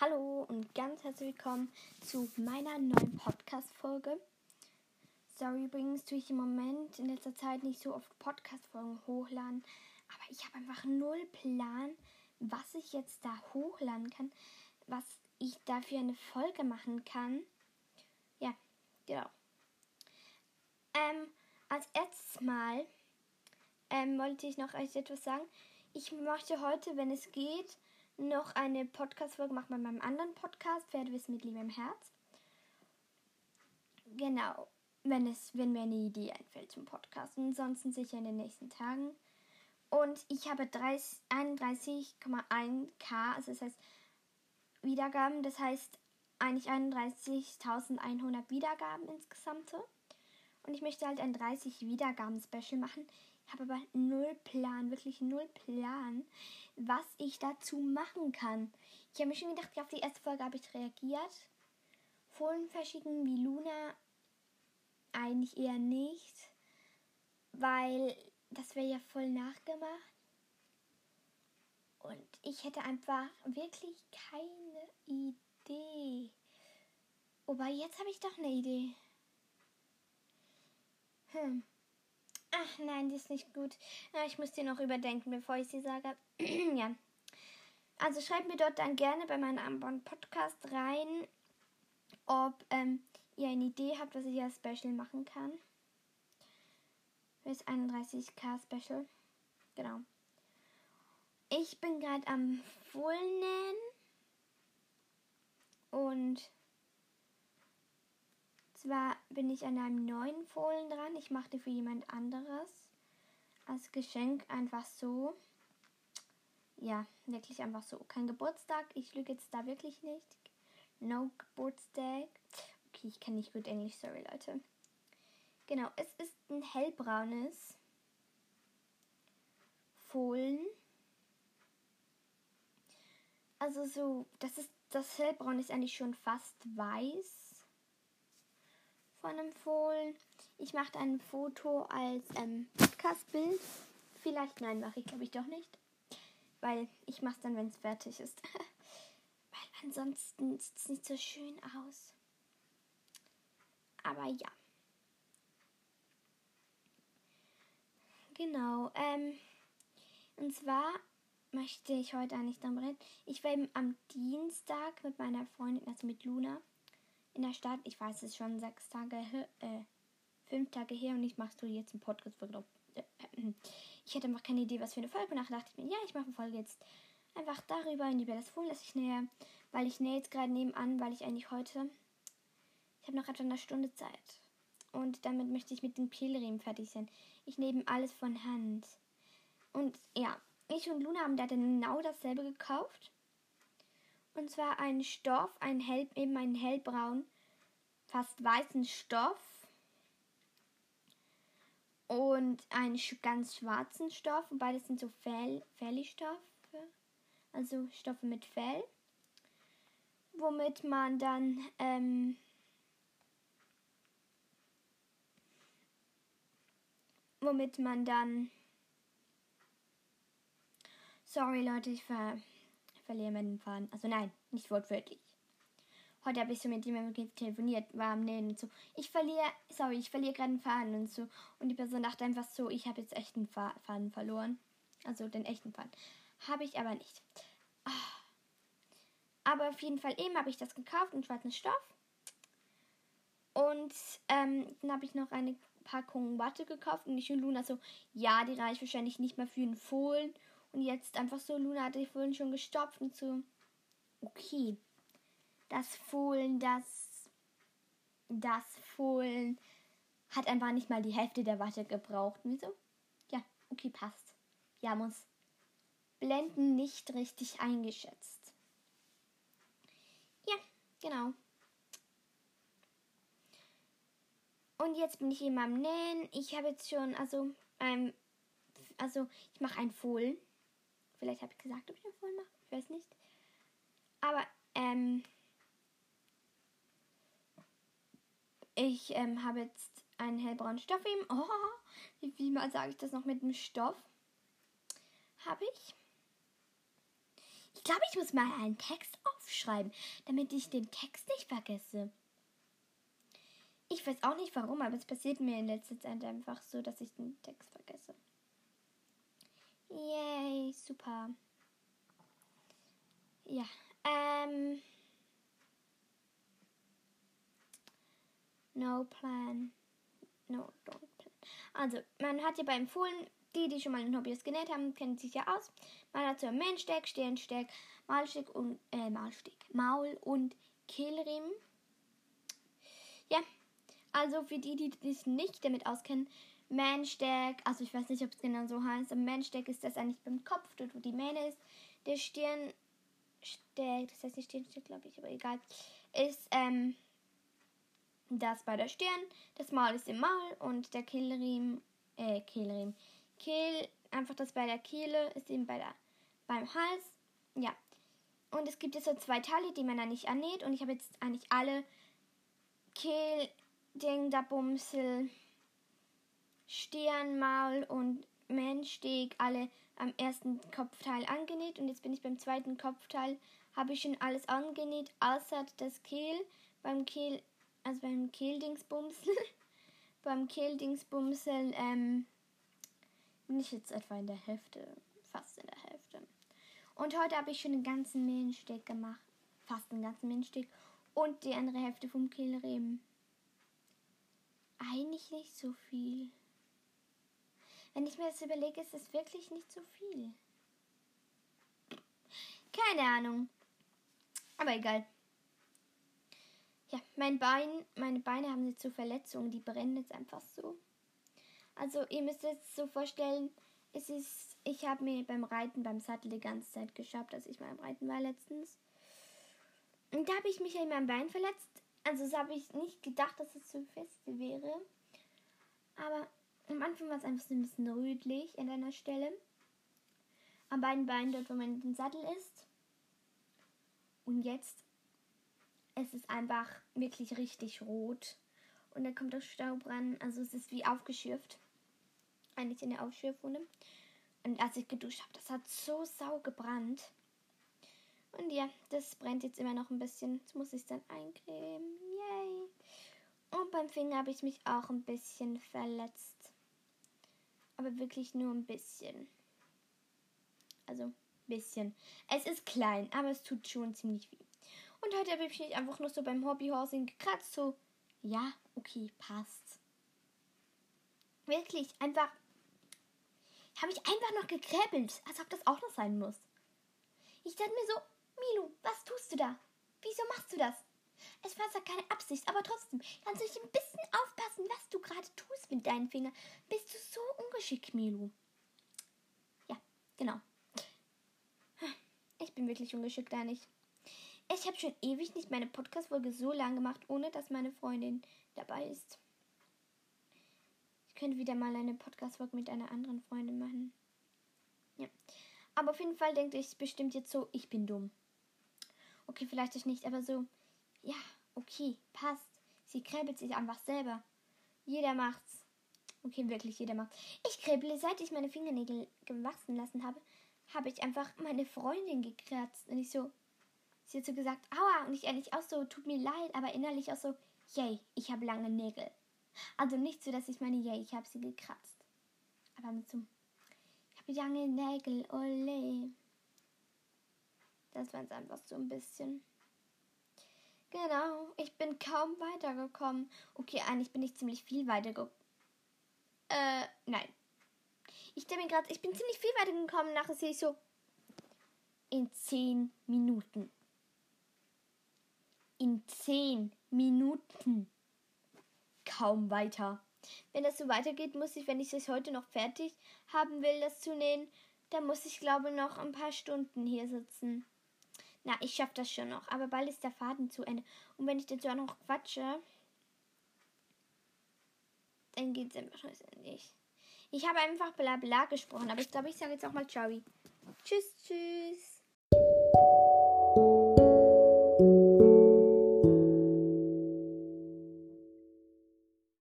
Hallo und ganz herzlich willkommen zu meiner neuen Podcast-Folge. Sorry übrigens, tue ich im Moment in letzter Zeit nicht so oft Podcast-Folgen hochladen, aber ich habe einfach null Plan, was ich jetzt da hochladen kann, was ich dafür eine Folge machen kann. Ja, genau. Ähm, als erstes Mal ähm, wollte ich noch euch etwas sagen. Ich möchte heute, wenn es geht, noch eine Podcast-Folge machen bei meinem anderen Podcast, Pferdewissen mit Liebe im Herz. Genau, wenn, es, wenn mir eine Idee einfällt zum Podcast. Ansonsten sicher in den nächsten Tagen. Und ich habe 31,1k, also das heißt Wiedergaben, das heißt eigentlich 31.100 Wiedergaben insgesamt. Und ich möchte halt ein 30 Wiedergaben-Special machen habe aber null Plan, wirklich null Plan, was ich dazu machen kann. Ich habe mir schon gedacht, auf die erste Folge habe ich reagiert. Fohlen verschicken wie Luna eigentlich eher nicht, weil das wäre ja voll nachgemacht. Und ich hätte einfach wirklich keine Idee. Wobei, jetzt habe ich doch eine Idee. Hm. Ach nein, die ist nicht gut. Ich muss die noch überdenken, bevor ich sie sage. ja. Also schreibt mir dort dann gerne bei meinem Ambon Podcast rein, ob ähm, ihr eine Idee habt, was ich als Special machen kann. Für das 31k Special. Genau. Ich bin gerade am Fohlen und zwar bin ich an einem neuen Fohlen dran. Ich machte für jemand anderes. Als Geschenk einfach so. Ja, wirklich einfach so. Kein Geburtstag. Ich lüge jetzt da wirklich nicht. No Geburtstag. Okay, ich kann nicht gut Englisch, sorry Leute. Genau, es ist ein hellbraunes Fohlen. Also so, das ist das hellbraun ist eigentlich schon fast weiß von einem Fohlen. Ich mache ein Foto als ähm, Podcastbild. Vielleicht, nein, mache ich glaube ich doch nicht. Weil ich mache es dann, wenn es fertig ist. Weil ansonsten sieht es nicht so schön aus. Aber ja. Genau. Ähm, und zwar möchte ich heute eigentlich dann reden. Ich war eben am Dienstag mit meiner Freundin, also mit Luna, in der Stadt. Ich weiß es schon sechs Tage, äh, fünf Tage her und ich machst du jetzt einen Podcast für äh, Ich hatte einfach keine Idee, was für eine Folge. Nachher dachte ich mir, ja, ich mache eine Folge jetzt einfach darüber, in die wir das Fohlen lasse ich näher, weil ich nähe jetzt gerade nebenan, weil ich eigentlich heute, ich habe noch etwa eine Stunde Zeit. Und damit möchte ich mit den Pilriemen fertig sein. Ich nehme alles von Hand. Und ja, ich und Luna haben da genau dasselbe gekauft. Und zwar ein Stoff, ein hell, eben ein hellbraun, fast weißen Stoff. Und einen ganz schwarzen Stoff. Und beides sind so Fell, Fellstoffe. Also Stoffe mit Fell. Womit man dann ähm, womit man dann Sorry Leute, ich ver verliere meinen Faden. Also nein, nicht wortwörtlich. Heute habe ich so mit jemandem telefoniert, war am Nähen und so. Ich verliere, sorry, ich verliere gerade einen Faden und so. Und die Person dachte einfach so, ich habe jetzt echt einen Faden verloren. Also den echten Faden. Habe ich aber nicht. Ah. Aber auf jeden Fall eben habe ich das gekauft, einen schwarzen Stoff. Und ähm, dann habe ich noch eine Packung Watte gekauft und ich und Luna so, ja, die reicht wahrscheinlich nicht mehr für einen Fohlen. Und jetzt einfach so, Luna hatte ich vorhin schon gestopft und so. Okay. Das Fohlen, das. Das Fohlen hat einfach nicht mal die Hälfte der Watte gebraucht. Wieso? Ja, okay, passt. Ja, muss. Blenden nicht richtig eingeschätzt. Ja, genau. Und jetzt bin ich eben am Nähen. Ich habe jetzt schon, also, ähm, also ich mache ein Fohlen. Vielleicht habe ich gesagt, ob ich noch voll mache. Ich weiß nicht. Aber, ähm, ich ähm, habe jetzt einen hellbraunen Stoff eben. Oh, wie, wie mal sage ich das noch mit dem Stoff? Habe ich. Ich glaube, ich muss mal einen Text auf aufschreiben, damit ich den Text nicht vergesse. Ich weiß auch nicht warum, aber es passiert mir in letzter Zeit einfach so, dass ich den Text vergesse. Yay, super. Ja, ähm. No plan. No, don't plan. Also, man hat ja beim Fohlen, die, die schon mal ein Hobbyist genäht haben, kennen sich ja aus. Man hat so Mähnsteck, Stirnsteck, Maulsteck und, äh, Maulsteck, Maul und Kehlriemen. Ja, also für die, die sich nicht damit auskennen, Mähnsteck, also ich weiß nicht, ob es genau so heißt, aber Mähnsteck ist das eigentlich beim Kopf, dort wo die Mähne ist. Der Stirnsteck, das heißt nicht Stirnsteck, glaube ich, aber egal, ist, ähm, das bei der Stirn, das Maul ist im Maul und der Kehlriemen, äh, Kehlriemen, Kehl, einfach das bei der Kehle ist eben bei der, beim Hals, ja. Und es gibt jetzt so zwei Teile, die man da nicht annäht und ich habe jetzt eigentlich alle Kehl, Ding, da Bumsel, Stirn, Maul und Mähnsteg alle am ersten Kopfteil angenäht und jetzt bin ich beim zweiten Kopfteil, habe ich schon alles angenäht, außer das Kehl. Beim Kehl also beim Kehldingsbumsel, beim Kehldingsbumsel ähm, bin ich jetzt etwa in der Hälfte, fast in der Hälfte. Und heute habe ich schon den ganzen Mehlsteg gemacht, fast den ganzen Mehlsteg und die andere Hälfte vom Kehlreben. Eigentlich nicht so viel. Wenn ich mir das überlege, ist es wirklich nicht so viel. Keine Ahnung. Aber egal. Ja, mein Bein, meine Beine haben jetzt so Verletzungen, die brennen jetzt einfach so. Also ihr müsst es so vorstellen, es ist, ich habe mir beim Reiten, beim Sattel die ganze Zeit geschafft, als ich mal am Reiten war letztens. Und da habe ich mich in meinem Bein verletzt. Also so habe ich nicht gedacht, dass es so fest wäre. Aber am Anfang war es einfach so ein bisschen rötlich an einer Stelle. Am beiden Beinen dort, wo man den Sattel ist. Und jetzt es ist einfach wirklich richtig rot. Und da kommt auch Staub ran. Also es ist wie aufgeschürft. Eigentlich in der Aufschürfwunde. Und als ich geduscht habe, das hat so sau gebrannt. Und ja, das brennt jetzt immer noch ein bisschen. Jetzt muss ich es dann eincremen. Yay. Und beim Finger habe ich mich auch ein bisschen verletzt. Aber wirklich nur ein bisschen. Also, bisschen. Es ist klein, aber es tut schon ziemlich weh. Und heute habe ich mich einfach nur so beim Hobbyhorsing gekratzt. So, ja, okay, passt. Wirklich, einfach. Habe ich einfach noch gekräbelt, als ob das auch noch sein muss. Ich dachte mir so, Milu, was tust du da? Wieso machst du das? Es war zwar keine Absicht, aber trotzdem, kannst du nicht ein bisschen aufpassen, was du gerade tust mit deinen Fingern. Bist du so ungeschickt, Milu? Ja, genau. Ich bin wirklich ungeschickt, da nicht. Ich habe schon ewig nicht meine Podcast-Folge so lang gemacht, ohne dass meine Freundin dabei ist. Ich könnte wieder mal eine Podcast-Folge mit einer anderen Freundin machen. Ja. Aber auf jeden Fall denkt ich bestimmt jetzt so, ich bin dumm. Okay, vielleicht euch nicht, aber so, ja, okay, passt. Sie kräbelt sich einfach selber. Jeder macht's. Okay, wirklich, jeder macht's. Ich kräble, seit ich meine Fingernägel gewachsen lassen habe, habe ich einfach meine Freundin gekratzt. Und ich so, Sie hat so gesagt, aua, und ich ehrlich auch so, tut mir leid, aber innerlich auch so, yay, ich habe lange Nägel. Also nicht so, dass ich meine, yay, ich habe sie gekratzt. Aber mit so, ich habe lange Nägel, ole. Das war jetzt einfach so ein bisschen. Genau, ich bin kaum weitergekommen. Okay, eigentlich bin ich ziemlich viel weitergekommen. Äh, nein. Ich denke gerade, ich bin ziemlich viel weitergekommen. Nachher sehe ich so in 10 Minuten in zehn Minuten. Kaum weiter. Wenn das so weitergeht, muss ich, wenn ich es heute noch fertig haben will, das zu nähen, dann muss ich, glaube ich, noch ein paar Stunden hier sitzen. Na, ich schaffe das schon noch, aber bald ist der Faden zu Ende. Und wenn ich dazu auch noch quatsche, dann geht es einfach nicht. Ich habe einfach bla bla gesprochen, aber ich glaube, ich sage jetzt auch mal Ciao. Tschüss, tschüss.